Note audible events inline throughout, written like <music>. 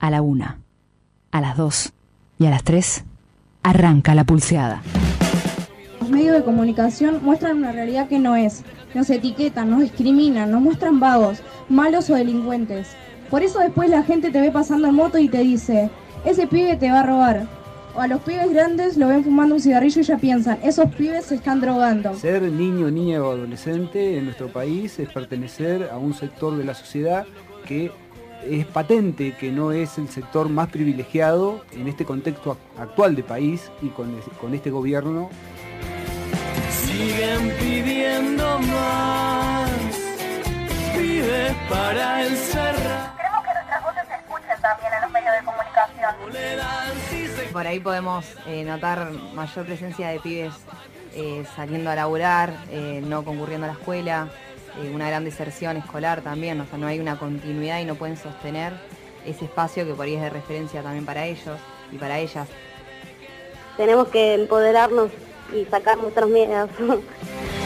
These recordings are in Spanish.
A la una, a las dos y a las tres arranca la pulseada. Los medios de comunicación muestran una realidad que no es. Nos etiquetan, nos discriminan, nos muestran vagos, malos o delincuentes. Por eso después la gente te ve pasando en moto y te dice, ese pibe te va a robar. O a los pibes grandes lo ven fumando un cigarrillo y ya piensan, esos pibes se están drogando. Ser niño, niña o adolescente en nuestro país es pertenecer a un sector de la sociedad que es patente que no es el sector más privilegiado en este contexto actual de país y con, con este gobierno. Siguen pidiendo más, pibes para encerrar. Queremos que nuestras voces se escuchen también en los medios de comunicación. Por ahí podemos eh, notar mayor presencia de pibes eh, saliendo a laburar, eh, no concurriendo a la escuela, eh, una gran deserción escolar también, o sea, no hay una continuidad y no pueden sostener ese espacio que por ahí es de referencia también para ellos y para ellas. Tenemos que empoderarnos y sacar nuestros miedos. <laughs>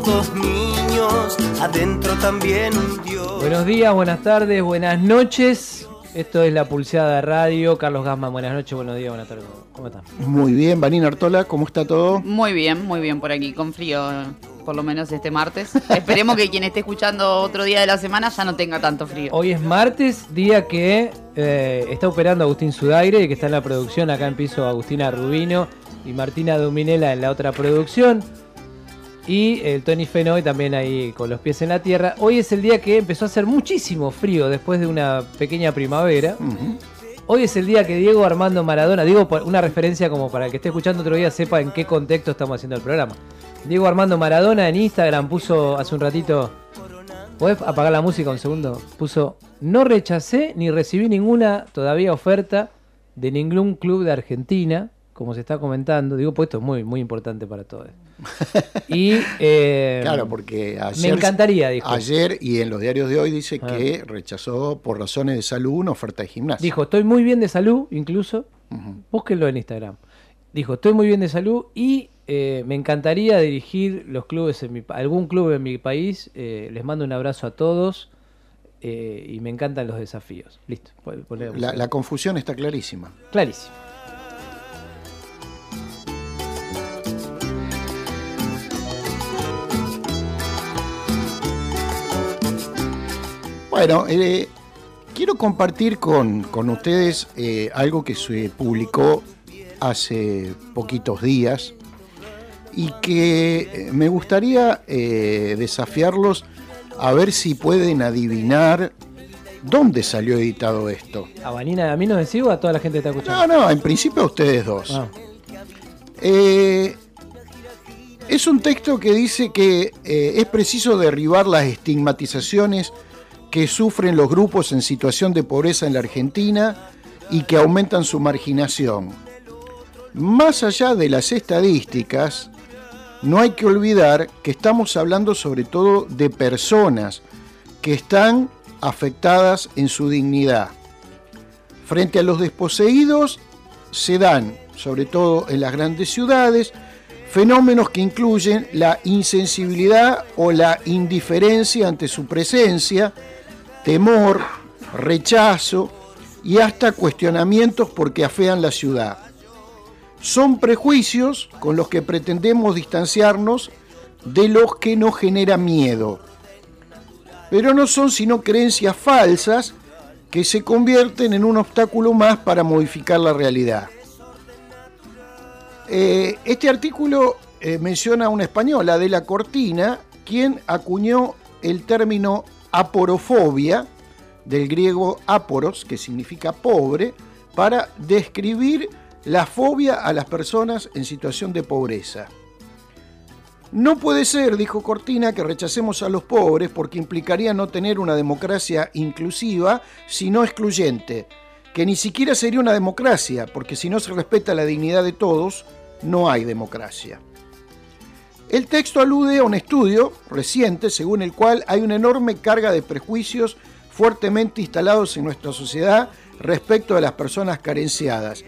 dos niños, adentro también un Dios. Buenos días, buenas tardes, buenas noches. Esto es La Pulseada Radio. Carlos Gasman, buenas noches, buenos días, buenas tardes. ¿Cómo están? Muy bien, Vanina Artola, ¿cómo está todo? Muy bien, muy bien por aquí, con frío, por lo menos este martes. <laughs> Esperemos que quien esté escuchando otro día de la semana ya no tenga tanto frío. Hoy es martes, día que eh, está operando Agustín Sudaire y que está en la producción. Acá en piso Agustina Rubino y Martina Dominela en la otra producción. Y el Tony Fenoy también ahí con los pies en la tierra. Hoy es el día que empezó a hacer muchísimo frío después de una pequeña primavera. Hoy es el día que Diego Armando Maradona, digo una referencia como para el que esté escuchando otro día sepa en qué contexto estamos haciendo el programa. Diego Armando Maradona en Instagram puso hace un ratito, ¿podés apagar la música un segundo? Puso, no rechacé ni recibí ninguna todavía oferta de ningún club de Argentina, como se está comentando. Digo, pues esto es muy, muy importante para todos. Y eh, Claro, porque ayer, me encantaría, dijo. ayer y en los diarios de hoy dice que rechazó por razones de salud una oferta de gimnasio. Dijo, estoy muy bien de salud, incluso. Búsquenlo en Instagram. Dijo, estoy muy bien de salud y eh, me encantaría dirigir los clubes en mi algún club en mi país. Eh, les mando un abrazo a todos eh, y me encantan los desafíos. Listo. pon- La, la confusión está clarísima. Clarísimo. Bueno, eh, quiero compartir con, con ustedes eh, algo que se publicó hace poquitos días y que eh, me gustaría eh, desafiarlos a ver si pueden adivinar dónde salió editado esto. ¿A Vanina, a mí no decís o a toda la gente que está escuchando? No, no, en principio a ustedes dos. Ah. Eh, es un texto que dice que eh, es preciso derribar las estigmatizaciones que sufren los grupos en situación de pobreza en la Argentina y que aumentan su marginación. Más allá de las estadísticas, no hay que olvidar que estamos hablando sobre todo de personas que están afectadas en su dignidad. Frente a los desposeídos se dan, sobre todo en las grandes ciudades, fenómenos que incluyen la insensibilidad o la indiferencia ante su presencia, temor, rechazo y hasta cuestionamientos porque afean la ciudad. Son prejuicios con los que pretendemos distanciarnos de los que nos genera miedo. Pero no son sino creencias falsas que se convierten en un obstáculo más para modificar la realidad. Eh, este artículo eh, menciona a una española, de la Cortina, quien acuñó el término aporofobia, del griego aporos, que significa pobre, para describir la fobia a las personas en situación de pobreza. No puede ser, dijo Cortina, que rechacemos a los pobres porque implicaría no tener una democracia inclusiva, sino excluyente. que ni siquiera sería una democracia, porque si no se respeta la dignidad de todos, no hay democracia. El texto alude a un estudio reciente según el cual hay una enorme carga de prejuicios fuertemente instalados en nuestra sociedad respecto de las personas carenciadas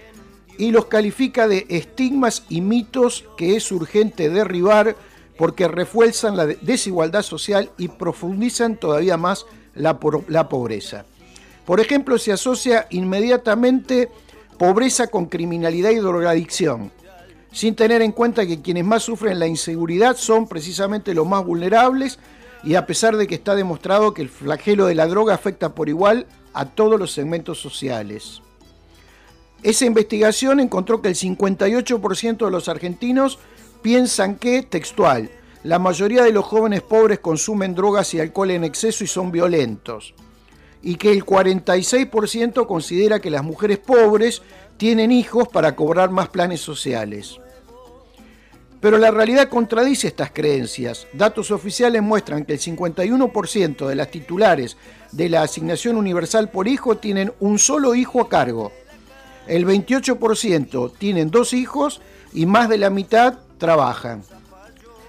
y los califica de estigmas y mitos que es urgente derribar porque refuerzan la desigualdad social y profundizan todavía más la, la pobreza. Por ejemplo, se asocia inmediatamente pobreza con criminalidad y drogadicción, sin tener en cuenta que quienes más sufren la inseguridad son precisamente los más vulnerables y a pesar de que está demostrado que el flagelo de la droga afecta por igual a todos los segmentos sociales. Esa investigación encontró que el 58% de los argentinos piensan que, textual, la mayoría de los jóvenes pobres consumen drogas y alcohol en exceso y son violentos. Y que el 46% considera que las mujeres pobres tienen hijos para cobrar más planes sociales. Pero la realidad contradice estas creencias. Datos oficiales muestran que el 51% de las titulares de la asignación universal por hijo tienen un solo hijo a cargo. El 28% tienen dos hijos y más de la mitad trabajan.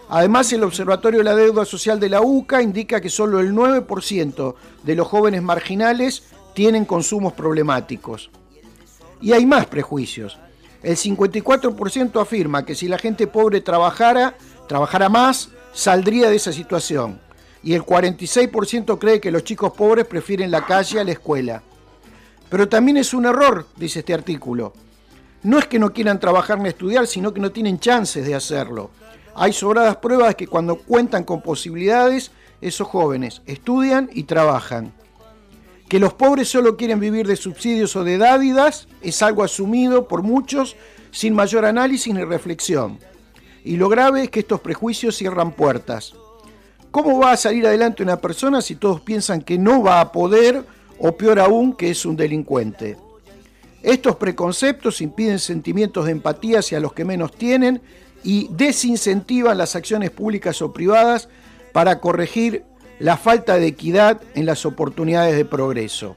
Además, el Observatorio de la Deuda Social de la UCA indica que solo el 9% de los jóvenes marginales tienen consumos problemáticos. Y hay más prejuicios. El 54% afirma que si la gente pobre trabajara, trabajara más, saldría de esa situación. Y el 46% cree que los chicos pobres prefieren la calle a la escuela. Pero también es un error, dice este artículo. No es que no quieran trabajar ni estudiar, sino que no tienen chances de hacerlo. Hay sobradas pruebas de que cuando cuentan con posibilidades, esos jóvenes estudian y trabajan. Que los pobres solo quieren vivir de subsidios o de dádidas es algo asumido por muchos sin mayor análisis ni reflexión. Y lo grave es que estos prejuicios cierran puertas. ¿Cómo va a salir adelante una persona si todos piensan que no va a poder o peor aún que es un delincuente? Estos preconceptos impiden sentimientos de empatía hacia los que menos tienen y desincentivan las acciones públicas o privadas para corregir la falta de equidad en las oportunidades de progreso.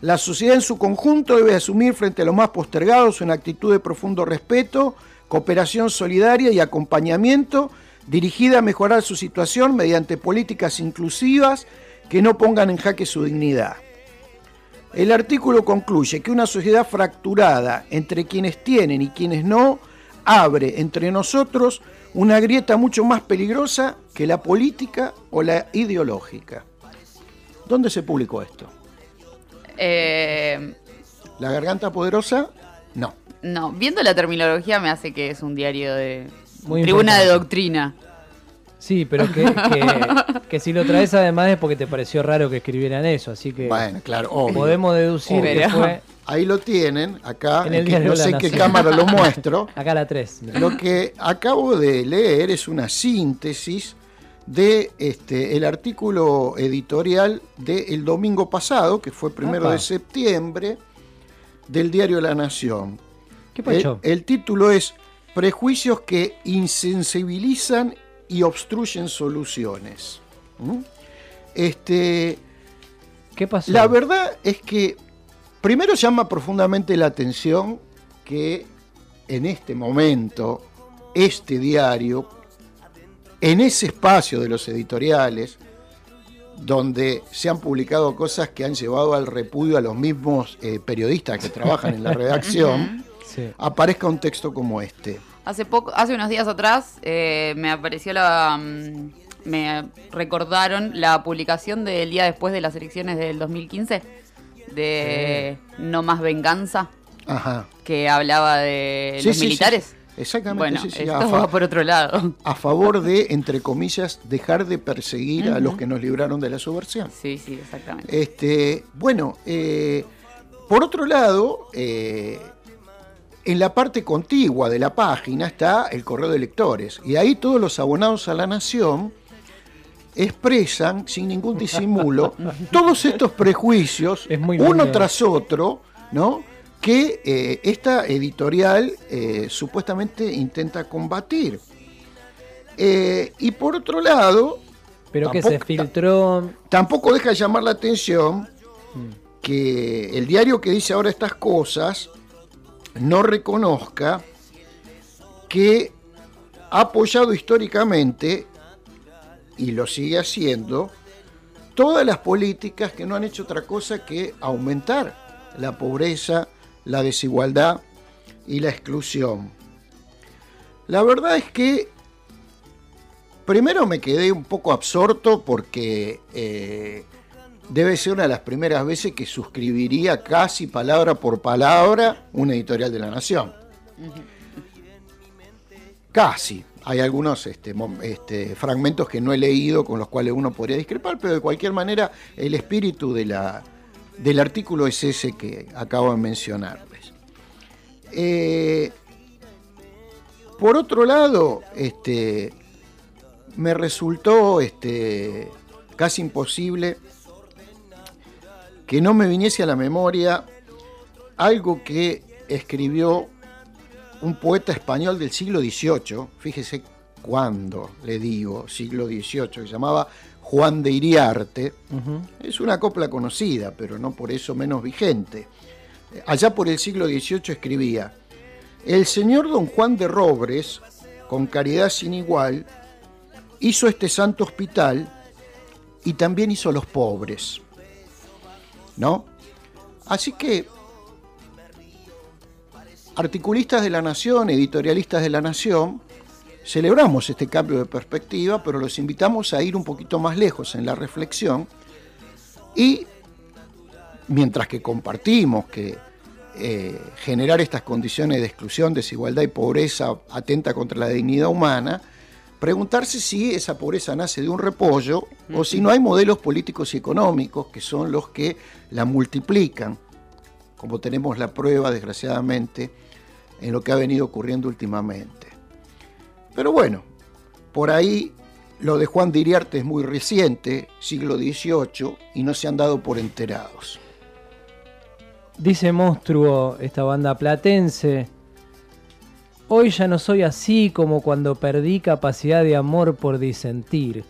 La sociedad en su conjunto debe asumir frente a los más postergados una actitud de profundo respeto, cooperación solidaria y acompañamiento dirigida a mejorar su situación mediante políticas inclusivas que no pongan en jaque su dignidad. El artículo concluye que una sociedad fracturada entre quienes tienen y quienes no abre entre nosotros una grieta mucho más peligrosa que la política o la ideológica. ¿Dónde se publicó esto? Eh, ¿La garganta poderosa? No. no, viendo la terminología me hace que es un diario de Muy tribuna de doctrina. Sí, pero que, que- <laughs> que si lo traes además es porque te pareció raro que escribieran eso, así que Bueno, claro, obvio. podemos deducir que Pero- fue Ahí lo tienen, acá, En el en que diario no sé en qué cámara lo <laughs> muestro. acá la 3. Lo que acabo de leer es una síntesis de este, el artículo editorial del domingo pasado, que fue primero de septiembre, del diario La Nación. ¿Qué El, el título es Prejuicios que insensibilizan y obstruyen soluciones. ¿Mm? Este, ¿Qué pasó? la verdad es que primero llama profundamente la atención que en este momento este diario, en ese espacio de los editoriales, donde se han publicado cosas que han llevado al repudio a los mismos eh, periodistas que trabajan en la <laughs> redacción, Sí. aparezca un texto como este. Hace poco, hace unos días atrás, eh, me apareció la. mm, me recordaron la publicación del día después de las elecciones del 2015 de No Más Venganza, Ajá. que hablaba de Sí, los sí, militares. Exactamente, Bueno, sí, sí, esto a, fa- va por otro lado. a favor de, entre comillas, dejar de perseguir a los que nos libraron de la subversión. Sí, sí, exactamente. Este, bueno, eh, por otro lado, eh, en la parte contigua de la página está el correo de lectores. Y ahí todos los abonados a la nación expresan, sin ningún disimulo, <laughs> todos estos prejuicios, Es muy uno tras otro, ¿no? que eh, esta editorial eh, supuestamente intenta combatir. Eh, y por otro lado, Pero que se tampoco- filtró. Tampoco deja de llamar la atención que el diario que dice ahora estas cosas no reconozca que ha apoyado históricamente, y lo sigue haciendo, todas las políticas que no han hecho otra cosa que aumentar la pobreza, la desigualdad y la exclusión. La verdad es que primero me quedé un poco absorto porque eh, debe ser una de las primeras veces que suscribiría casi palabra por palabra una editorial de la Nación. Casi. Hay algunos este, este, fragmentos que no he leído con los cuales uno podría discrepar, pero de cualquier manera el espíritu de la, del artículo es ese que acabo de mencionarles. Eh, por otro lado, este, me resultó este, casi imposible que no me viniese a la memoria algo que escribió un poeta español del siglo XVIII, fíjese cuándo le digo siglo XVIII, que se llamaba Juan de Iriarte. Es una copla conocida, pero no por eso menos vigente. Allá por el siglo XVIII escribía, el señor don Juan de Robres, con caridad sin igual, hizo este santo hospital y también hizo los pobres. ¿No? Así que articulistas de la Nación, editorialistas de la Nación, celebramos este cambio de perspectiva, pero los invitamos a ir un poquito más lejos en la reflexión y mientras que compartimos que eh, generar estas condiciones de exclusión, desigualdad y pobreza atenta contra la dignidad humana, preguntarse si esa pobreza nace de un repollo o si no hay modelos políticos y económicos que son los que la multiplican, como tenemos la prueba, desgraciadamente, en lo que ha venido ocurriendo últimamente. Pero bueno, por ahí lo de Juan de Iriarte es muy reciente, siglo XVIII, y no se han dado por enterados. Dice Monstruo, esta banda platense. Hoy ya no soy así como cuando perdí capacidad de amor por disentir.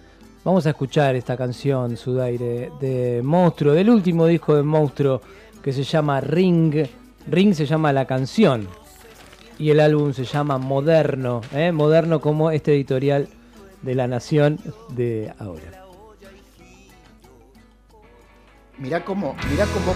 Vamos a escuchar esta canción, Sudaire, de Monstruo, del último disco de Monstruo que se llama Ring. Ring se llama la canción y el álbum se llama Moderno, ¿eh? Moderno como este editorial de La Nación de ahora. Mirá cómo, mirá cómo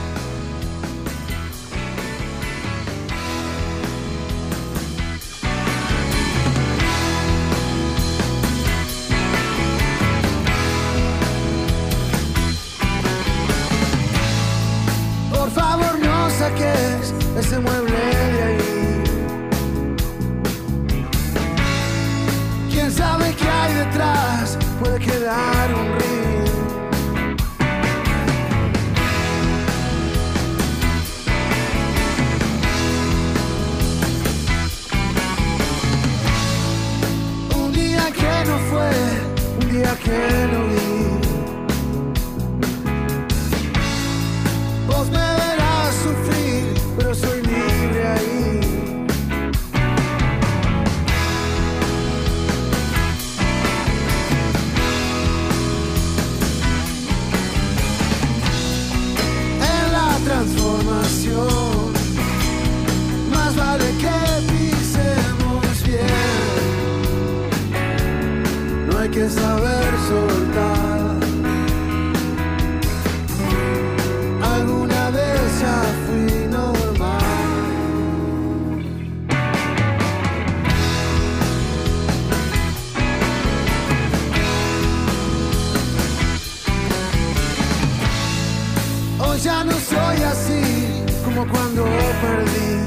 ya no soy así como cuando perdí.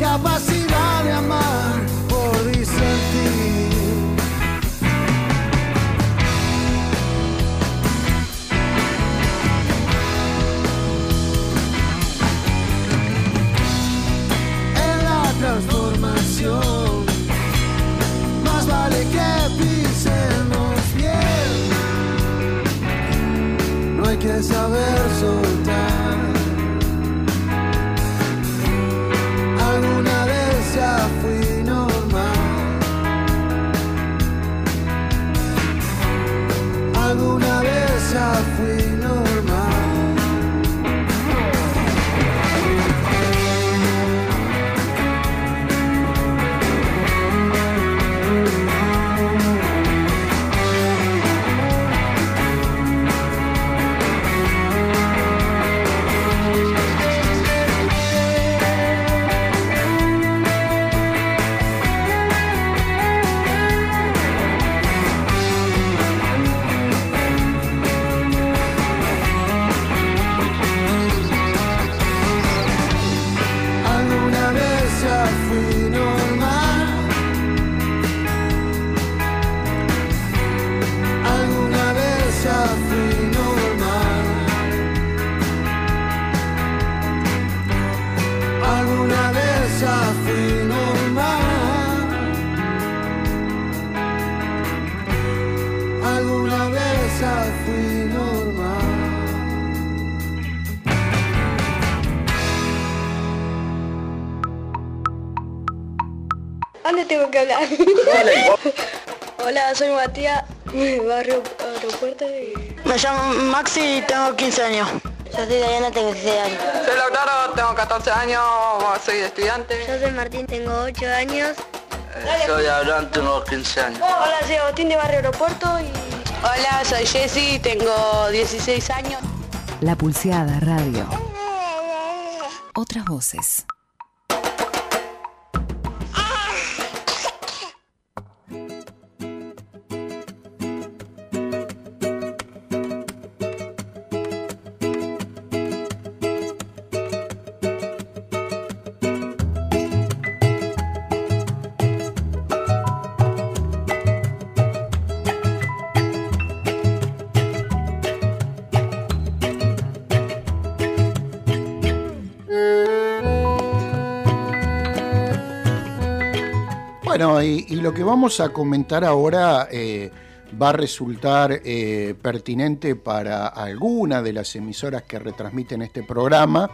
Capacidad de amar por disentir. transformación. Que saber soltar. ¿Dónde tengo que hablar? <laughs> Hola, soy Matías, barrio aeropuerto y... Me llamo Maxi y tengo 15 años. Yo soy Diana, tengo 16 años. Soy Lautaro, tengo 14 años, soy estudiante. Yo soy Martín, tengo 8 años. soy Abraham, tengo 15 años. Hola, soy Agustín de Barrio Aeropuerto y... Hola, soy Jessy, tengo 16 años. La Pulseada Radio. Otras voces. Y, lo que vamos a comentar ahora eh, va a resultar eh, pertinente para alguna de las emisoras que retransmiten este programa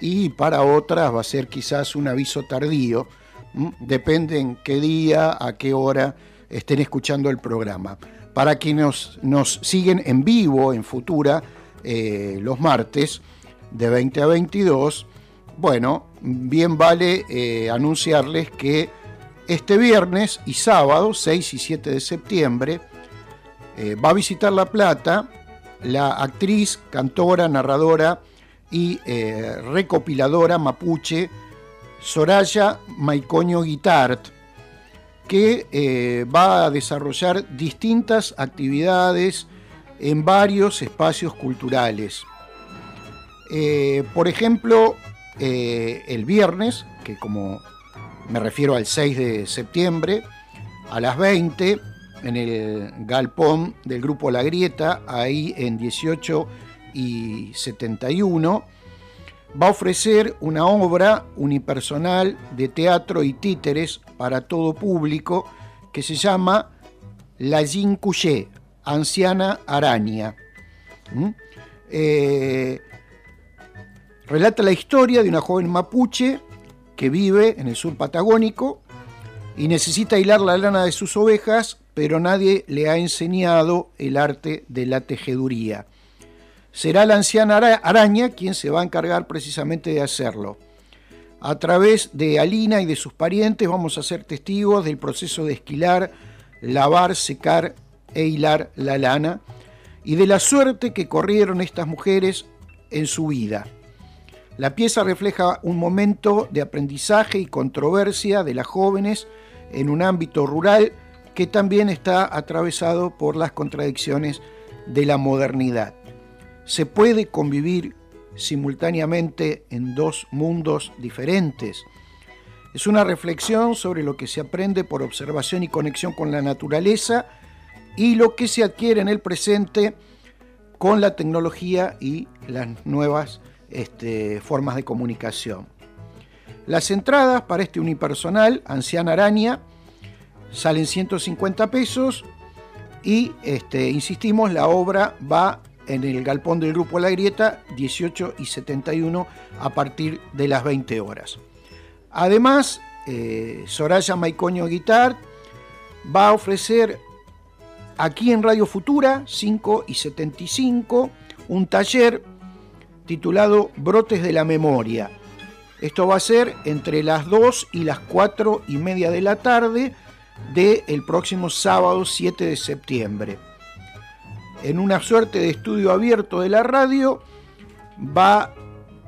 y para otras va a ser quizás un aviso tardío. ¿m? Depende en qué día, a qué hora estén escuchando el programa. Para quienes nos, siguen en vivo en Futura eh, los martes de 20 a 22, bueno, bien vale anunciarles que este viernes y sábado, 6 y 7 de septiembre, eh, va a visitar La Plata la actriz, cantora, narradora y eh, recopiladora mapuche Soraya Maicoño Guitart, que eh, va a desarrollar distintas actividades en varios espacios culturales. Por ejemplo, el viernes, que como me refiero al 6 de septiembre, a las 20, en el galpón del grupo La Grieta, ahí en 18 y 71, va a ofrecer una obra unipersonal de teatro y títeres para todo público que se llama La Cuché, Anciana Araña. ¿Mm? Eh, relata la historia de una joven mapuche que vive en el sur patagónico y necesita hilar la lana de sus ovejas, pero nadie le ha enseñado el arte de la tejeduría. Será la anciana araña quien se va a encargar precisamente de hacerlo. A través de Alina y de sus parientes vamos a ser testigos del proceso de esquilar, lavar, secar e hilar la lana y de la suerte que corrieron estas mujeres en su vida. La pieza refleja un momento de aprendizaje y controversia de las jóvenes en un ámbito rural que también está atravesado por las contradicciones de la modernidad. ¿Se puede convivir simultáneamente en dos mundos diferentes? Es una reflexión sobre lo que se aprende por observación y conexión con la naturaleza y lo que se adquiere en el presente con la tecnología y las nuevas este, formas de comunicación. Las entradas para este unipersonal, Anciana Araña, salen 150 pesos y, este, insistimos, la obra va en el galpón del Grupo La Grieta, 18 y 71, a partir de las 20 horas. Además, eh, Soraya Maicoño Guitar va a ofrecer aquí en Radio Futura, 5 y 75, un taller titulado Brotes de la Memoria. Esto va a ser entre las 2 y las 4 y media de la tarde del próximo sábado 7 de septiembre. En una suerte de estudio abierto de la radio, va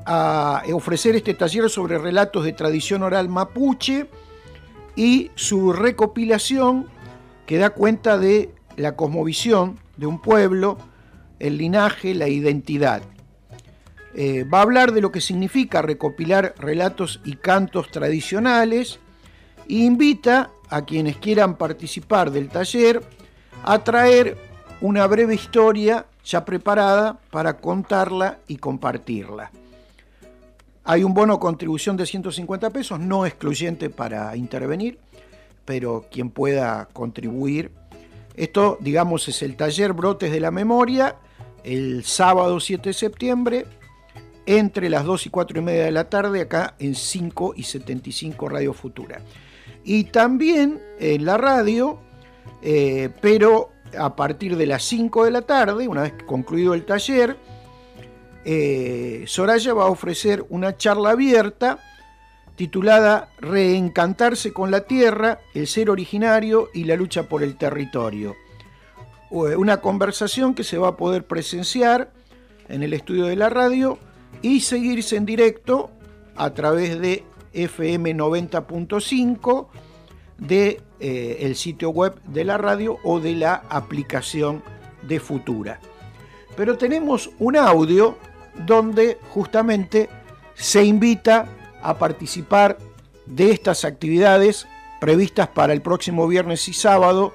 a ofrecer este taller sobre relatos de tradición oral mapuche y su recopilación que da cuenta de la cosmovisión de un pueblo, el linaje, la identidad. Eh, va a hablar de lo que significa recopilar relatos y cantos tradicionales e invita a quienes quieran participar del taller a traer una breve historia ya preparada para contarla y compartirla. Hay un bono contribución de 150 pesos, no excluyente para intervenir, pero quien pueda contribuir. Esto, digamos, es el taller Brotes de la Memoria, el sábado 7 de septiembre, entre las 2 y 4 y media de la tarde, acá en 5 y 75 Radio Futura. y también en la radio, eh, pero a partir de las 5 de la tarde, una vez concluido el taller, eh, Soraya va a ofrecer una charla abierta titulada Reencantarse con la Tierra, el ser originario y la lucha por el territorio. Una conversación que se va a poder presenciar en el estudio de la radio y seguirse en directo a través de FM 90.5 de eh, el sitio web de la radio o de la aplicación de Futura. Pero tenemos un audio donde justamente se invita a participar de estas actividades previstas para el próximo viernes y sábado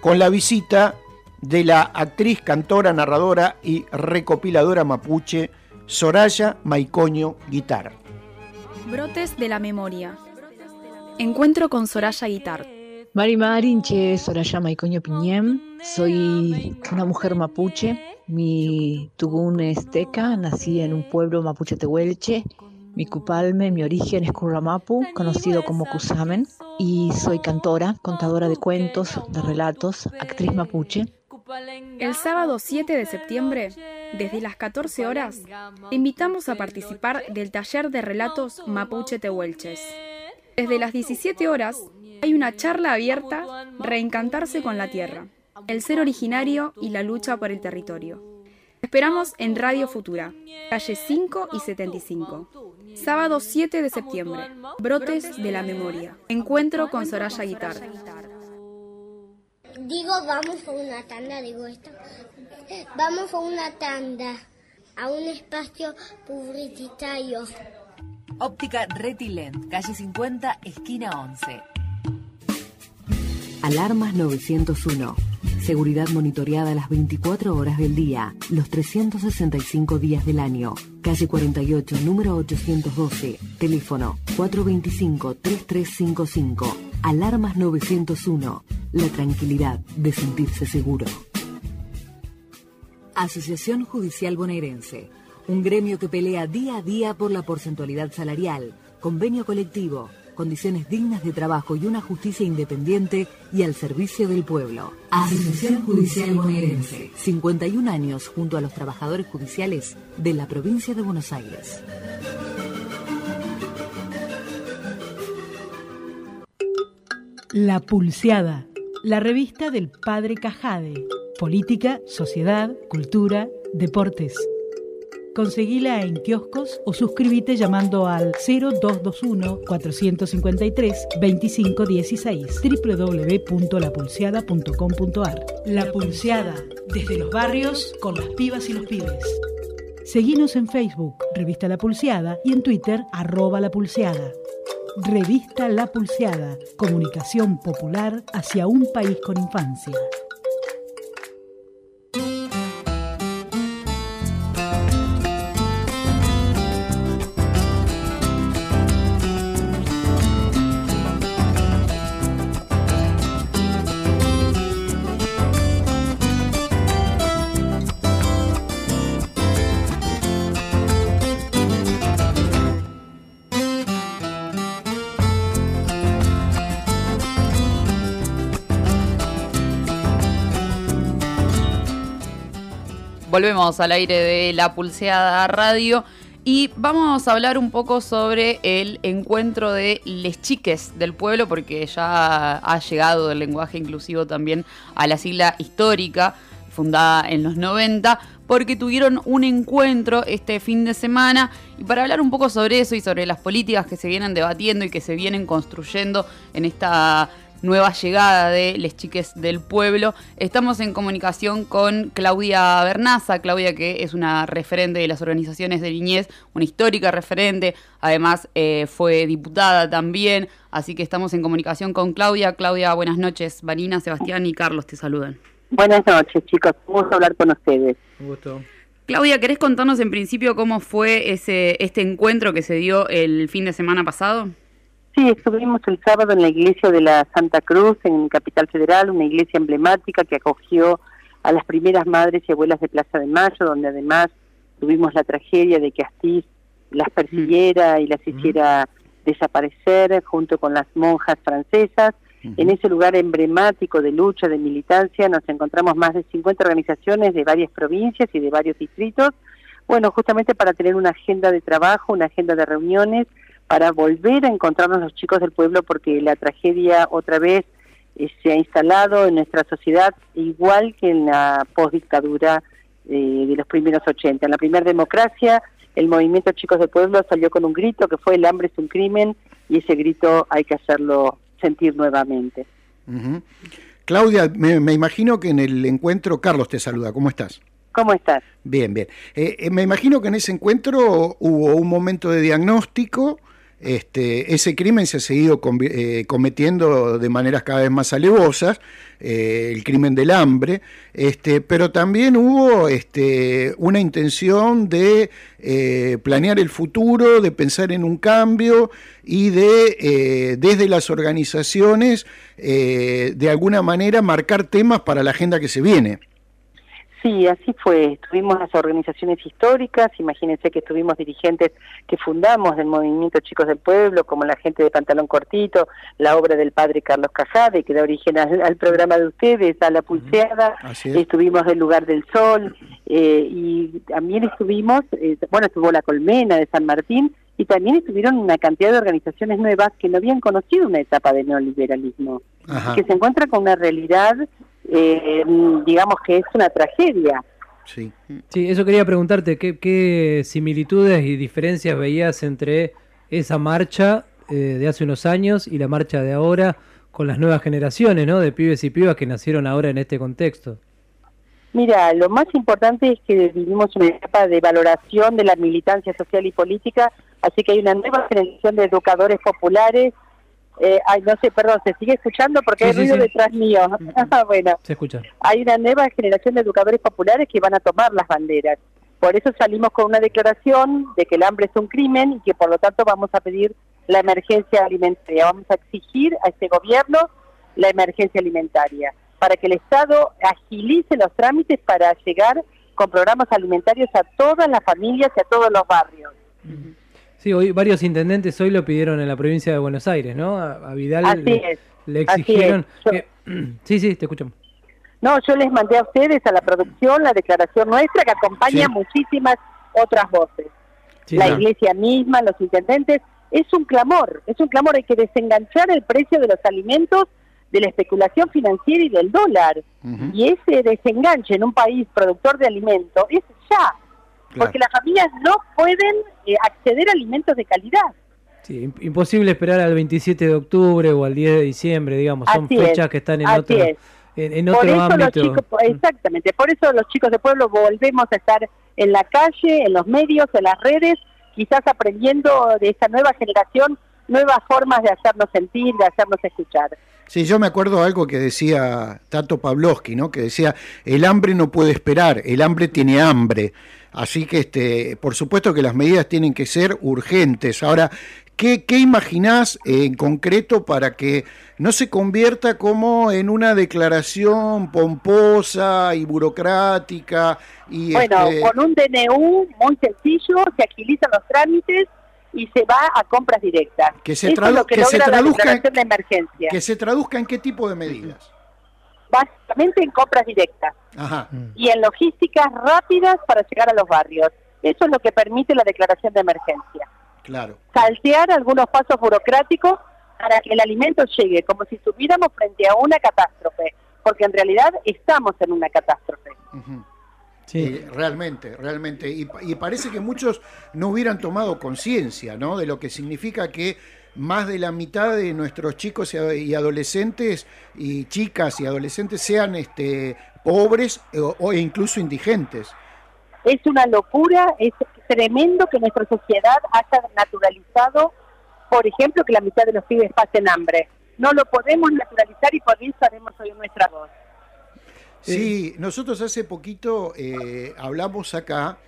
con la visita de la actriz, cantora, narradora y recopiladora mapuche Soraya Maicoño Guitar. Brotes de la memoria. Encuentro con Soraya Guitar. Mari Marinche, Soraya Maicoño Piñem. Soy una mujer mapuche. Mi tugún es teca. Nací en un pueblo mapuche tehuelche. Mi cupalme, mi origen es Curramapu, conocido como Cusamen. Y soy cantora, contadora de cuentos, de relatos, actriz mapuche. El sábado 7 de septiembre, desde las 14 horas, te invitamos a participar del taller de relatos Mapuche Tehuelches. Desde las 17 horas hay una charla abierta Reencantarse con la Tierra, el ser originario y la lucha por el territorio. Esperamos en Radio Futura, calle 5 y 75. Sábado 7 de septiembre, Brotes de la Memoria. Encuentro con Soraya Guitar. Digo, vamos a una tanda, digo esto. Vamos a una tanda, a un espacio publicitario. Óptica Retilent, calle 50, esquina 11. Alarmas 901. Seguridad monitoreada las 24 horas del día, los 365 días del año. Calle 48, número 812. Teléfono 425-3355. Alarmas 901 la tranquilidad de sentirse seguro. Asociación Judicial Bonaerense, un gremio que pelea día a día por la porcentualidad salarial, convenio colectivo, condiciones dignas de trabajo y una justicia independiente y al servicio del pueblo. Asociación Judicial Bonaerense, 51 años junto a los trabajadores judiciales de la provincia de Buenos Aires. La Pulseada la revista del Padre Cajade. Política, sociedad, cultura, deportes. Conseguila en kioscos o suscríbete llamando al 0221-453-2516 www.lapulseada.com.ar La Pulseada, desde los barrios con las pibas y los pibes. Seguinos en Facebook, Revista La Pulseada, y en Twitter, arroba La Pulseada. Revista La Pulseada, comunicación popular hacia un país con infancia. Volvemos al aire de la pulseada radio y vamos a hablar un poco sobre el encuentro de les chiques del pueblo porque ya ha llegado el lenguaje inclusivo también a la sigla histórica fundada en los 90 porque tuvieron un encuentro este fin de semana. Y para hablar un poco sobre eso y sobre las políticas que se vienen debatiendo y que se vienen construyendo en esta nueva llegada de Les Chiques del Pueblo. Estamos en comunicación con Claudia Bernaza, Claudia que es una referente de las organizaciones de niñez, una histórica referente, además eh, fue diputada también, así que estamos en comunicación con Claudia. Claudia, buenas noches. Vanina, Sebastián y Carlos te saludan. Buenas noches, chicos. Un gusto hablar con ustedes. Un gusto. Claudia, ¿querés contarnos en principio cómo fue ese este encuentro que se dio el fin de semana pasado? Sí, estuvimos el sábado en la iglesia de la Santa Cruz, en Capital Federal, una iglesia emblemática que acogió a las primeras madres y abuelas de Plaza de Mayo, donde además tuvimos la tragedia de que Astiz las persiguiera y las hiciera desaparecer junto con las monjas francesas. En ese lugar emblemático de lucha, de militancia, nos encontramos más de 50 organizaciones de varias provincias y de varios distritos, bueno, justamente para tener una agenda de trabajo, una agenda de reuniones, para volver a encontrarnos los chicos del pueblo, porque la tragedia otra vez eh, se ha instalado en nuestra sociedad, igual que en la postdictadura eh, de los primeros 80. En la primera democracia, el movimiento Chicos del Pueblo salió con un grito que fue el hambre es un crimen y ese grito hay que hacerlo sentir nuevamente. Claudia, me, imagino que en el encuentro, Carlos te saluda, ¿cómo estás? ¿Cómo estás? Bien, bien. Eh, eh, me imagino que en ese encuentro hubo un momento de diagnóstico este, ese crimen se ha seguido eh, cometiendo de maneras cada vez más alevosas, eh, el crimen del hambre, este, pero también hubo este, una intención de eh, planear el futuro, de pensar en un cambio y de, desde las organizaciones, de alguna manera, marcar temas para la agenda que se viene. Sí, así fue. Tuvimos las organizaciones históricas, imagínense que tuvimos dirigentes que fundamos del movimiento Chicos del Pueblo, como la gente de Pantalón Cortito, la obra del padre Carlos Cajade, que da origen al, programa de ustedes, a La Pulseada, estuvimos del Lugar del Sol, eh, y también estuvimos, eh, bueno, estuvo la Colmena de San Martín, y también estuvieron una cantidad de organizaciones nuevas que no habían conocido una etapa de neoliberalismo, que se encuentran con una realidad eh, digamos que es una tragedia. Sí. sí, eso quería preguntarte, ¿qué, similitudes y diferencias veías entre esa marcha eh, de hace unos años y la marcha de ahora con las nuevas generaciones, ¿no? De pibes y pibas que nacieron ahora en este contexto. Mira, lo más importante es que vivimos una etapa de valoración de la militancia social y política, así que hay una nueva generación de educadores populares eh, ay, no sé, perdón, ¿se sigue escuchando? Porque hay ruido detrás mío. <laughs> Ah, bueno, se escucha. Hay una nueva generación de educadores populares que van a tomar las banderas. Por eso salimos con una declaración de que el hambre es un crimen y que por lo tanto vamos a pedir la emergencia alimentaria. Vamos a exigir a este gobierno la emergencia alimentaria para que el Estado agilice los trámites para llegar con programas alimentarios a todas las familias y a todos los barrios. Sí, hoy varios intendentes hoy lo pidieron en la provincia de Buenos Aires, ¿no? A, Vidal le, exigieron. <clears throat> sí, sí, te escuchamos. No, yo les mandé a ustedes a la producción la declaración nuestra que acompaña muchísimas otras voces. la iglesia misma, los intendentes. Es un clamor, es un clamor. Hay que desenganchar el precio de los alimentos de la especulación financiera y del dólar. Y ese desenganche en un país productor de alimentos es ya porque las familias no pueden eh, acceder a alimentos de calidad. Sí, imposible esperar al 27 de octubre o al 10 de diciembre, digamos, son fechas que están en otro, en, otro ámbito. exactamente, por eso los chicos de pueblo volvemos a estar en la calle, en los medios, en las redes, quizás aprendiendo de esta nueva generación nuevas formas de hacernos sentir, de hacernos escuchar. Sí, yo me acuerdo algo que decía Tato Pavlovsky, ¿no? Que decía, el hambre no puede esperar, el hambre tiene hambre. Así que, este, por supuesto que las medidas tienen que ser urgentes. Ahora, ¿qué, qué imaginás en concreto para que no se convierta como en una declaración pomposa y burocrática? Y bueno, este con un DNU muy sencillo, se agilizan los trámites y se va a compras directas. Que se, que, se traduzca de emergencia. Que se traduzca en qué tipo de medidas. Básicamente en compras directas y en logísticas rápidas para llegar a los barrios. Eso es lo que permite la declaración de emergencia. Claro. Saltear algunos pasos burocráticos para que el alimento llegue como si estuviéramos frente a una catástrofe, porque en realidad estamos en una catástrofe. Sí. realmente, realmente. Y, parece que muchos no hubieran tomado conciencia ¿no? de lo que significa que más de la mitad de nuestros chicos y adolescentes y chicas y adolescentes sean este, pobres o, incluso indigentes. Es una locura, es tremendo que nuestra sociedad haya naturalizado, por ejemplo, que la mitad de los pibes pasen hambre. No lo podemos naturalizar y por eso haremos hoy nuestra voz. Sí, nosotros hace poquito eh, hablamos acá,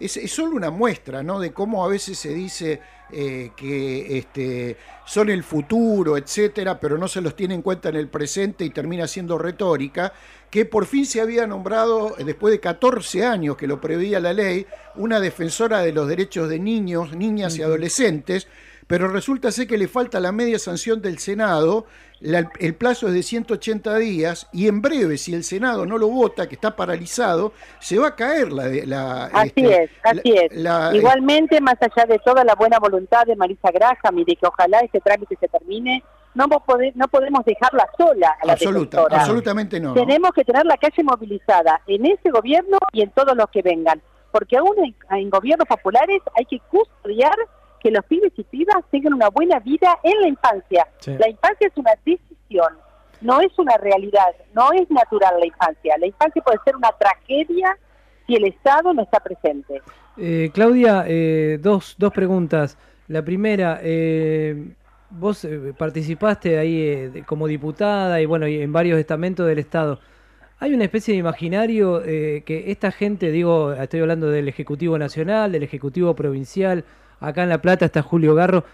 es, solo una muestra, ¿no? De cómo a veces se dice eh, que este, son el futuro, etcétera, pero no se los tiene en cuenta en el presente y termina siendo retórica, que por fin se había nombrado, eh, después de 14 años que lo preveía la ley, una defensora de los derechos de niños, niñas y adolescentes, pero resulta ser que le falta la media sanción del Senado, la- el plazo es de 180 días y en breve, si el Senado no lo vota, que está paralizado, se va a caer la... la Así este, es, así la- es. la- Igualmente, más allá de toda la buena voluntad de Marisa Graham y de que ojalá este trámite se termine, no, poder- no podemos dejarla sola a la absoluta, defensora. absolutamente no. ¿no? Tenemos que tener la calle movilizada en ese gobierno y en todos los que vengan, porque aún en, en gobiernos populares hay que custodiar que los pibes y pibas tengan una buena vida en la infancia. Sí. La infancia es una decisión, no es una realidad, no es natural la infancia. La infancia puede ser una tragedia si el Estado no está presente. Eh, Claudia, eh, dos, dos preguntas. La primera, eh, vos eh, participaste ahí eh, de- como diputada y bueno, y en varios estamentos del Estado. ¿Hay una especie de imaginario eh, que esta gente, digo, estoy hablando del Ejecutivo Nacional, del Ejecutivo Provincial, acá en La Plata está Julio Garro,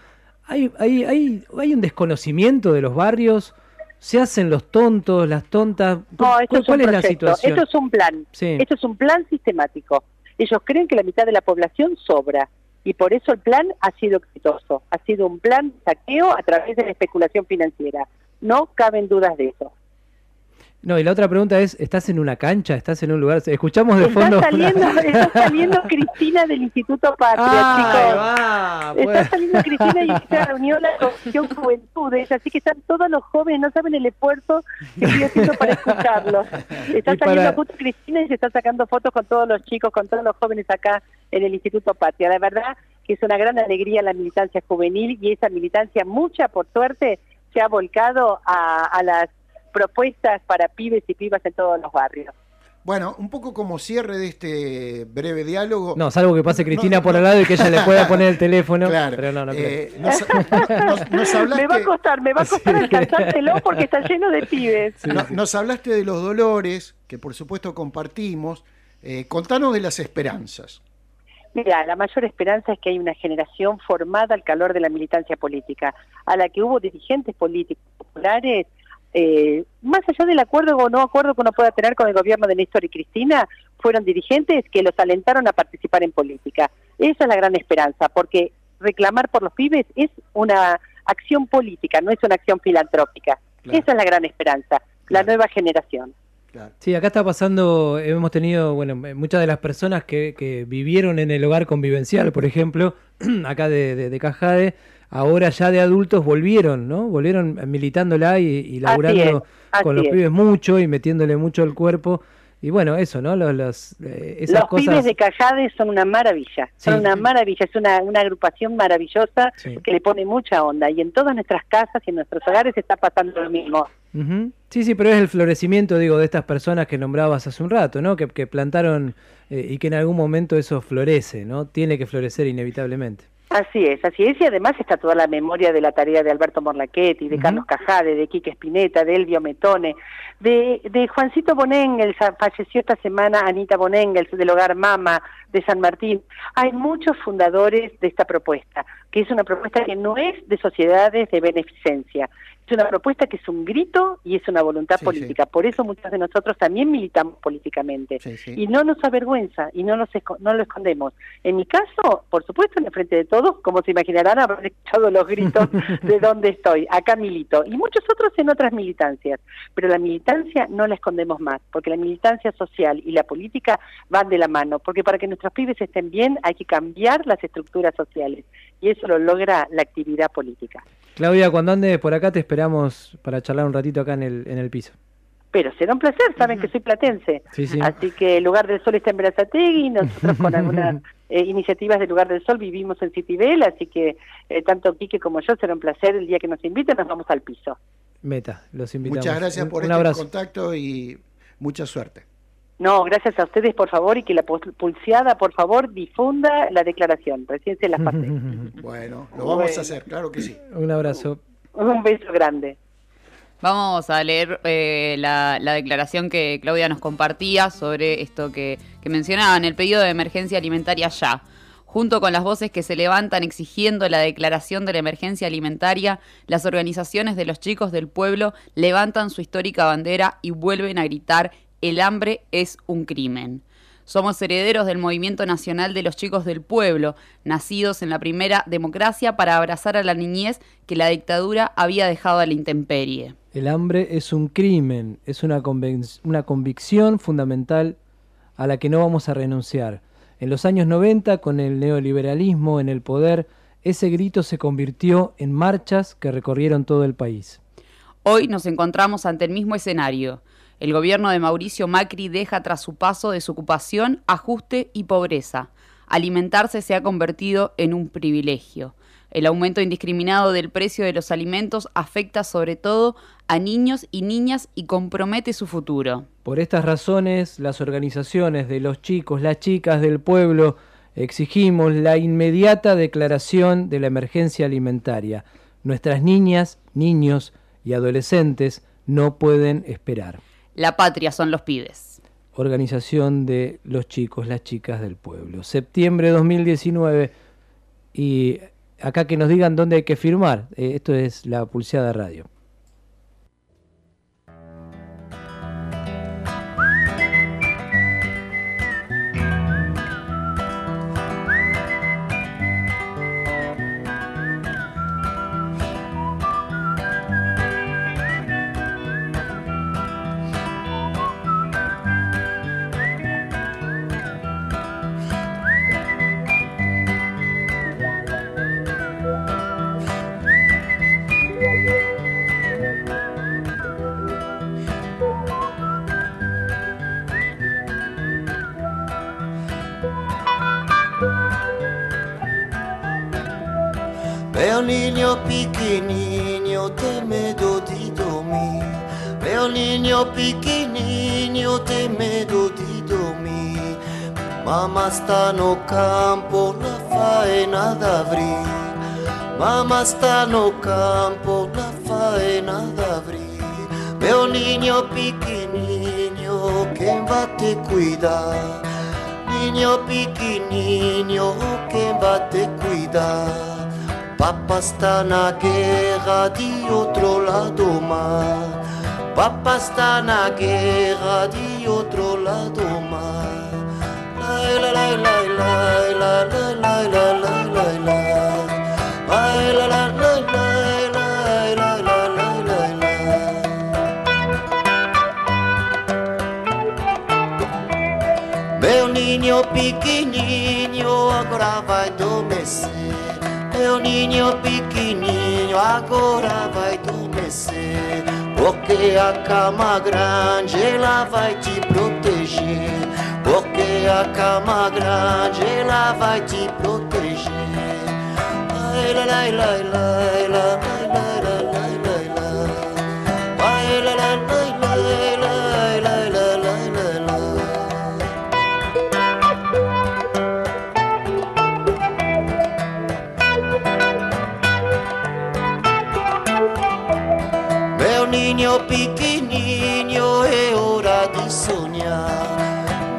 ¿hay, hay, hay, hay un desconocimiento de los barrios? ¿Se hacen los tontos, las tontas? No, esto ¿Cuál, es cuál un es la situación? Esto es un plan. Sí. Esto es un plan sistemático. Ellos creen que la mitad de la población sobra y por eso el plan ha sido exitoso. Ha sido un plan de saqueo a través de la especulación financiera. No caben dudas de eso. No, y la otra pregunta es, ¿estás en una cancha? ¿Estás en un lugar? Escuchamos de Está fondo... saliendo, <laughs> está saliendo Cristina del Instituto Patria, Ay, chicos. va, está pues. saliendo Cristina y se <laughs> reunió la Comisión Juventudes, así que están todos los jóvenes, no saben el esfuerzo que estoy haciendo para escucharlos. Está saliendo justo Cristina y se está sacando fotos con todos los chicos, con todos los jóvenes acá en el Instituto Patria. La verdad que es una gran alegría la militancia juvenil y esa militancia, mucha por suerte, se ha volcado a, a las propuestas para pibes y pibas en todos los barrios. Bueno, un poco como cierre de este breve diálogo. No, salvo que pase Cristina no, por al lado y que ella le pueda poner el <laughs> teléfono. Claro. Pero no, no creo. Eh, nos, nos- nos hablaste, Me va a costar, me va a costar alcanzártelo porque está lleno de pibes. no- nos hablaste de los dolores, que por supuesto compartimos. Eh, contanos de las esperanzas. Mira, la mayor esperanza es que hay una generación formada al calor de la militancia política, a la que hubo dirigentes políticos populares, eh, más allá del acuerdo o no acuerdo que uno pueda tener con el gobierno de Néstor y Cristina, fueron dirigentes que los alentaron a participar en política. Esa es la gran esperanza, porque reclamar por los pibes es una acción política, no es una acción filantrópica. Claro. Esa es la gran esperanza, la nueva generación. Sí, acá está pasando, hemos tenido, bueno, muchas de las personas que, que vivieron en el hogar convivencial, por ejemplo, <clears throat> acá de, de, de Cajade, ahora ya de adultos volvieron, ¿no? Volvieron militándola y, y laburando con los es. pibes mucho y metiéndole mucho el cuerpo. Y bueno, eso, ¿no? Los, los, eh, esas Los cosas... pibes de Callade son una maravilla, son una maravilla, es una, una agrupación maravillosa Sí. que le pone mucha onda y en todas nuestras casas y en nuestros hogares está pasando lo mismo. Ujú. Sí, sí, pero es el florecimiento, digo, de estas personas que nombrabas hace un rato, ¿no? Que, que plantaron eh, y que en algún momento eso florece, ¿no? Tiene que florecer inevitablemente. Así es, así es, y además está toda la memoria de la tarea de Alberto Morlachetti, de. Carlos Cajade, de Quique Spinetta, de Elvio Metone, de, de Juancito Bonengels, falleció esta semana Anita Bonengels, del Hogar Mama, de San Martín. Hay muchos fundadores de esta propuesta, que es una propuesta que no es de sociedades de beneficencia, es una propuesta que es un grito y es una voluntad Sí, política. Por eso muchos de nosotros también militamos políticamente. Sí. Y no nos avergüenza y no, nos no lo escondemos. En mi caso, por supuesto, en el frente de todos, como se imaginarán, habrán escuchado los gritos <laughs> de dónde estoy. Acá milito. Y muchos otros en otras militancias. Pero la militancia no la escondemos más, porque la militancia social y la política van de la mano. Porque para que nuestros pibes estén bien hay que cambiar las estructuras sociales. Y eso lo logra la actividad política. Claudia, cuando andes por acá te esperamos para charlar un ratito acá en el, en el piso. Pero será un placer, saben que soy platense. Sí, sí. Así que el Lugar del Sol está en Berazategui, nosotros con <laughs> algunas eh, iniciativas del Lugar del Sol vivimos en Citibel, así que eh, tanto Quique como yo será un placer el día que nos inviten, nos vamos al piso. Meta, los invitamos. Muchas gracias Un- por un este abrazo. contacto y mucha suerte. No, gracias a ustedes por favor y que la pul- pulseada por favor difunda la declaración, recién se las pasé. <laughs> Bueno, lo vamos Bueno. a hacer, claro que sí. Un abrazo. Un beso grande. Vamos a leer eh, la, la declaración que Claudia nos compartía sobre esto que, que mencionaban, el pedido de emergencia alimentaria ya. Junto con las voces que se levantan exigiendo la declaración de la emergencia alimentaria, las organizaciones de los chicos del pueblo levantan su histórica bandera y vuelven a gritar, el hambre es un crimen. Somos herederos del movimiento nacional de los chicos del pueblo, nacidos en la primera democracia para abrazar a la niñez que la dictadura había dejado a la intemperie. El hambre es un crimen, es una, una convicción fundamental a la que no vamos a renunciar. En los años 90, con el neoliberalismo en el poder, ese grito se convirtió en marchas que recorrieron todo el país. Hoy nos encontramos ante el mismo escenario. El gobierno de Mauricio Macri deja tras su paso desocupación, ajuste y pobreza. Alimentarse se ha convertido en un privilegio. El aumento indiscriminado del precio de los alimentos afecta sobre todo a niños y niñas y compromete su futuro. Por estas razones, las organizaciones de los chicos, las chicas del pueblo, exigimos la inmediata declaración de la emergencia alimentaria. Nuestras niñas, niños y adolescentes no pueden esperar. La patria son los pibes. Organización de los chicos, las chicas del pueblo. Septiembre 2019 y acá que nos digan dónde hay que firmar. Eh, esto es la Pulseada Radio. piqueniño te me di mi Veo niño piqueniño te di mi Mamma sta no campo la faena d'avrì Mamma sta no campo la faena d'avrì Veo niño piqueniño che va te cuida Niño piqueniño che va te cuida Papá está na guerra de outro lado mar. Papá está na guerra de outro lado mar. Lai, lai, lai, lai, lai, lai, lai, lai, lai, lai. Meu ninho pequenininho agora vai adormecer. Meu ninho pequenininho agora vai adormecer. Porque a cama grande ela vai te proteger. Porque a cama grande ela vai te proteger. Ai, lai, lai, lai, lai, lai, lai, de sonhar.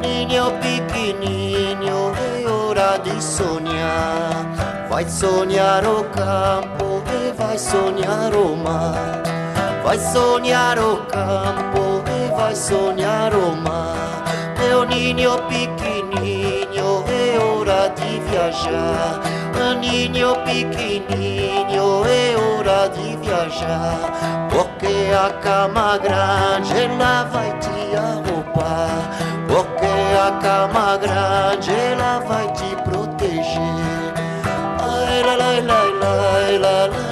Ninho pequenininho é hora de sonhar. Vai sonhar o campo e vai sonhar o mar. Vai sonhar o campo e vai sonhar o mar. Meu ninho pequenininho é hora de viajar. Meu ninho pequenininho é hora de viajar. Porque a cama grande ela vai te arrupar. Porque a cama grande ela vai te proteger. Ai, lai, lai, lai, lai, lai, lai,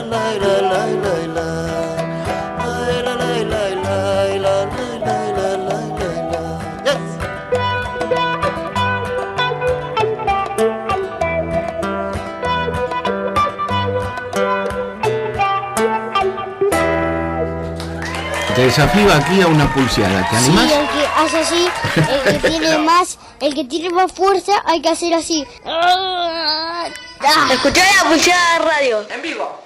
Te desafío aquí a una pulseada. ¿Te Sí, animas? el que hace así, el que <laughs> tiene más, el que tiene más fuerza, hay que hacer así. Escuchá la pulseada de radio. En vivo.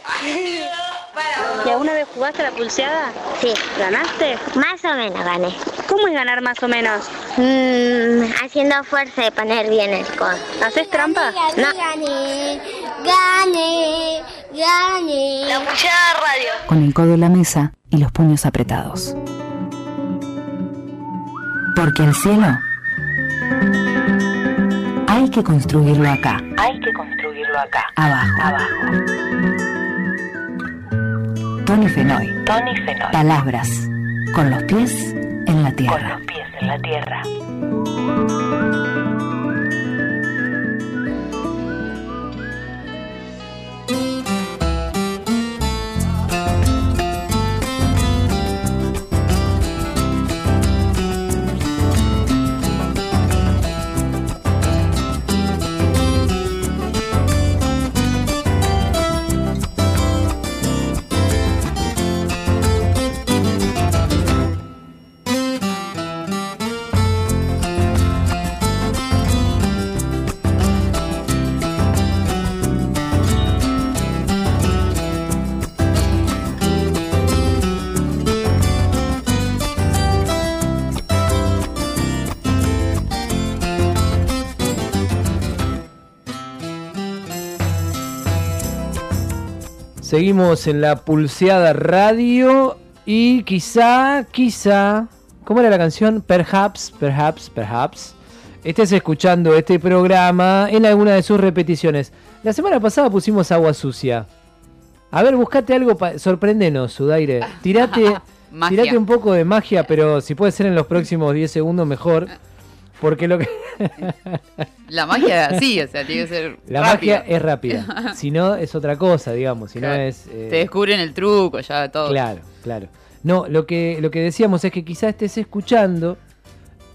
¿Y alguna vez jugaste a la pulseada? Sí. ¿Ganaste? Más o menos gané. ¿Cómo es ganar más o menos? Mm, haciendo fuerza de poner bien el codo. ¿Haces trampa? No. Gané, gané, gané. La pulseada de radio. Con el codo en la mesa y los puños apretados. Porque el cielo Hay que construirlo acá. Hay que construirlo acá. Abajo. Abajo. Tony Fenoy. Tony Fenoy. Palabras. Con los pies en la Con tierra. los pies en la tierra. Seguimos en la pulseada radio y quizá, quizá, ¿cómo era la canción? Perhaps, perhaps, perhaps. Estés escuchando este programa en alguna de sus repeticiones. La semana pasada pusimos agua sucia. A ver, buscate algo, sorprendenos, Sudaire. Tirate, <laughs> tirate un poco de magia, pero si puede ser en los próximos 10 segundos mejor. Porque lo que... <laughs> La magia, sí, o sea, tiene que ser. La rápida. magia es rápida. <laughs> Si no, es otra cosa, digamos. Si no es. eh, Te descubren el truco, ya todo. Claro, claro. No, lo que, lo que decíamos es que quizás estés escuchando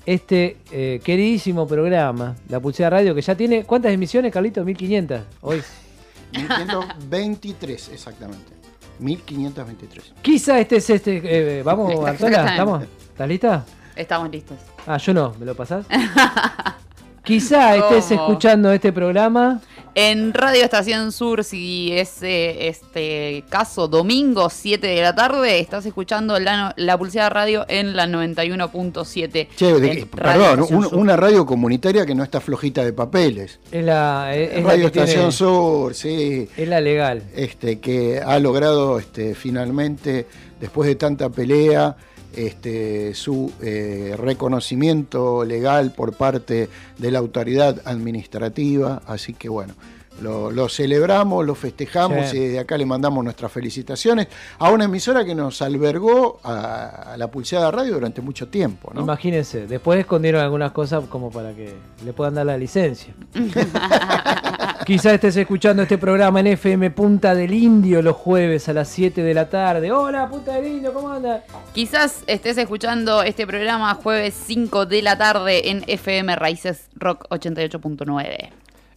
este eh, queridísimo programa, La Pulsera Radio, que ya tiene. ¿Cuántas emisiones, Carlito? 1500 hoy. <laughs> 1523, exactamente. 1523. Quizá estés este. eh, vamos. Antola, ¿estamos? ¿Estás lista? Estamos listos. Ah, yo no, ¿me lo pasás? <laughs> Quizá estés ¿Cómo? escuchando este programa. En Radio Estación Sur, si es eh, este caso domingo 7 de la tarde, estás escuchando la, la pulsada radio en la 91.7. Che, de- perdón, un- una radio comunitaria que no está flojita de papeles. Es la, es- es la Radio tiene- Estación Sur, sí. Es la legal. Este, que ha logrado este, finalmente, después de tanta pelea, este, su eh, reconocimiento legal por parte de la autoridad administrativa. Así que bueno, lo, lo celebramos, lo festejamos Sí. y de acá le mandamos nuestras felicitaciones a una emisora que nos albergó a, a la Pulseada Radio durante mucho tiempo. ¿no? Imagínense, después escondieron algunas cosas como para que le puedan dar la licencia. <laughs> Quizá estés escuchando este programa en FM Punta del Indio los jueves a las 7 de la tarde. Hola, Punta del Indio, ¿cómo andas? Quizás estés escuchando este programa jueves 5 de la tarde en FM Raíces Rock 88.9.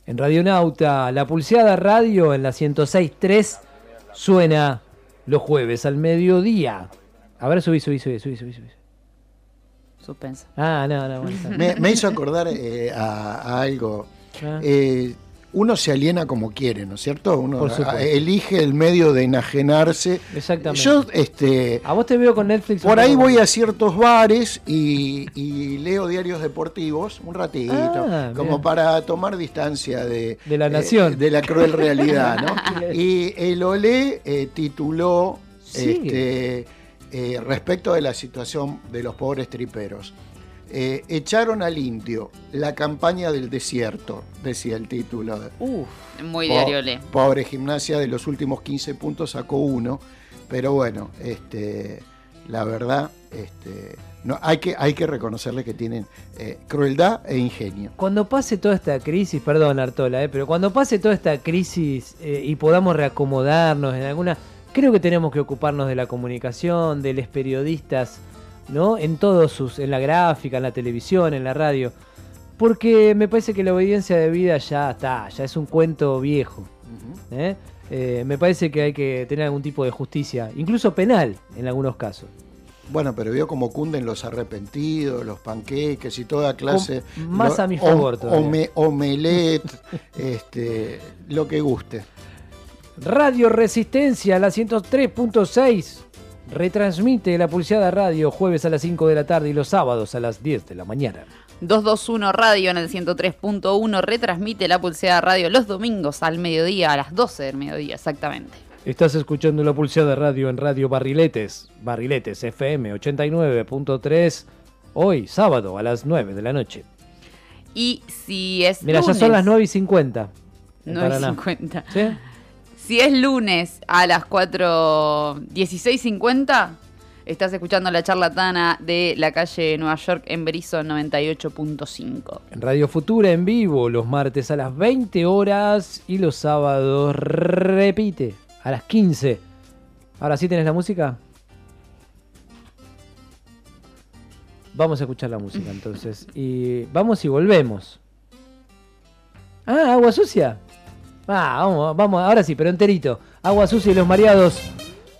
En Radio Nauta, la pulseada radio en la 106.3 suena los jueves al mediodía. A ver, subí, subí, subí, subí, subí. subí. Suspenso. Ah, no, no. bueno. Me, me hizo acordar eh, a, a algo. Ah. Eh, uno se aliena como quiere, ¿no es cierto? Uno elige el medio de enajenarse. Exactamente. Yo, este, A vos te veo con Netflix. por ahí voy a ciertos bares y, y leo diarios deportivos un ratito, Ah, como para tomar distancia de, De la eh, nación. de la cruel realidad, ¿no? <laughs> y el Olé eh, tituló Sí. este, eh, respecto de la situación de los pobres triperos. Eh, echaron al indio, la campaña del desierto, decía el título. Uf. Muy Po- diario le. Pobre gimnasia, de los últimos 15 puntos sacó uno. Pero bueno, este, la verdad, este, no, hay, que, hay que reconocerle que tienen eh, crueldad e ingenio. Cuando pase toda esta crisis, perdón Artola, eh, pero cuando pase toda esta crisis eh, y podamos reacomodarnos en alguna, creo que tenemos que ocuparnos de la comunicación, de los periodistas, ¿no? En todos sus, en la gráfica, en la televisión, en la radio, porque me parece que la obediencia de vida ya está, ya es un cuento viejo. ¿eh? Eh, me parece que hay que tener algún tipo de justicia, incluso penal en algunos casos. Bueno, pero vio cómo cunden los arrepentidos, los panqueques y toda clase. Más lo- a mi favor om- todavía. ome- omelette, <laughs> este, lo que guste. Radio Resistencia, la 103.6. Retransmite la pulseada radio jueves a las 5 de la tarde y los sábados a las 10 de la mañana. 221 Radio en el 103.1 retransmite la pulseada radio los domingos al mediodía, a las 12 del mediodía, exactamente. Estás escuchando la pulseada radio en Radio Barriletes, Barriletes FM 89.3, hoy sábado a las 9 de la noche. Y si es Mira, ya lunes, son las 9 y 50. en 9 y Paraná. 50. ¿Sí? Si es lunes a las 4, 16.50, estás escuchando la charlatana de la calle Nueva York en Berizo 98.5. En Radio Futura en vivo, los martes a las 20 horas y los sábados repite a las 15. Ahora sí tenés la música. Vamos a escuchar la música entonces. Y vamos y volvemos. Ah, agua sucia. Ah, vamos, vamos, ahora sí, pero enterito. Agua sucia y los mareados.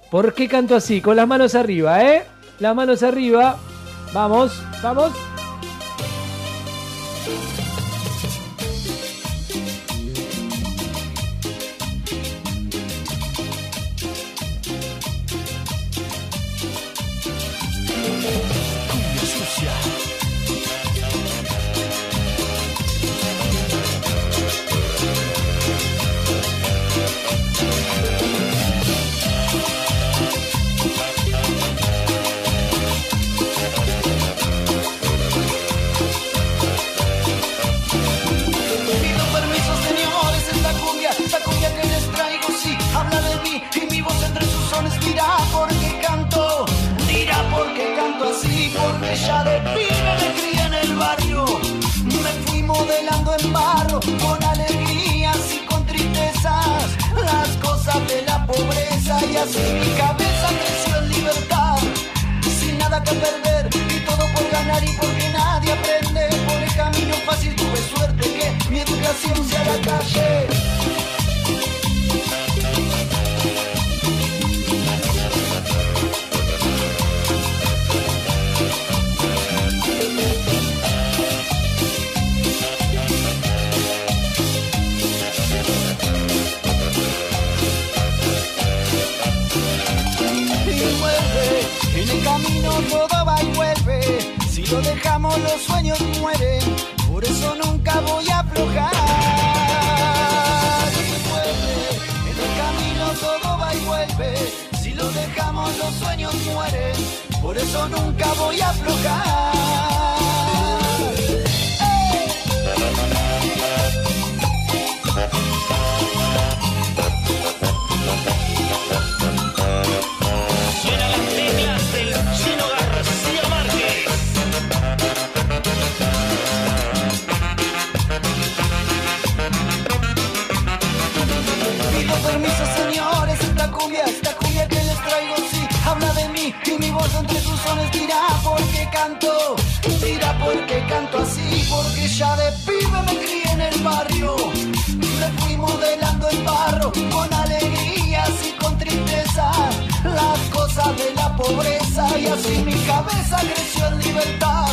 ¿Por qué canto así? Con las manos arriba, ¿eh? Las manos arriba. Vamos, vamos. Ya de pibe me crié en el barrio, me fui modelando en barro, con alegrías y con tristezas, las cosas de la pobreza y así mi cabeza creció en libertad, sin nada que perder y todo por ganar y porque nadie aprende. Por el camino fácil tuve suerte que mi educación sea la calle lo dejamos los sueños mueren. Por eso nunca voy a aflojar. En el camino todo va y vuelve. Si lo dejamos los sueños mueren. Por eso nunca voy a aflojar. Y mi voz entre sus sones dirá por qué canto, dirá por qué canto así, porque ya de pibe me crié en el barrio, me fui modelando en barro, con alegrías y con tristezas, las cosas de la pobreza y así mi cabeza creció en libertad.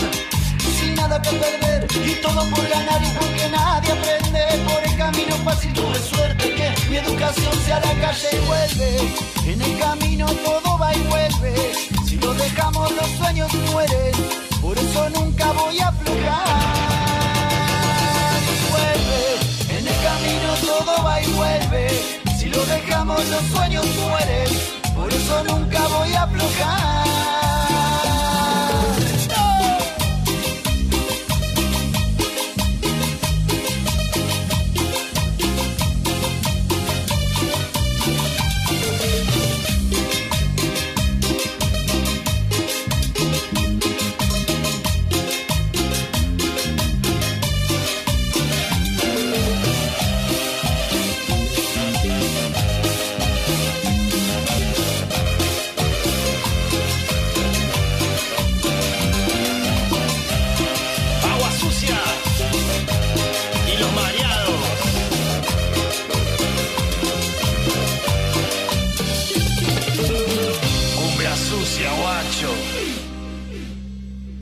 Sin nada que perder y todo por ganar y porque nadie aprende por el camino fácil tuve suerte que mi educación sea la calle y vuelve. En el camino todo va y vuelve. Si lo dejamos los sueños mueren. Por eso nunca voy a aflojar y vuelve. En el camino todo va y vuelve. Si lo dejamos los sueños mueren. Por eso nunca voy a aflojar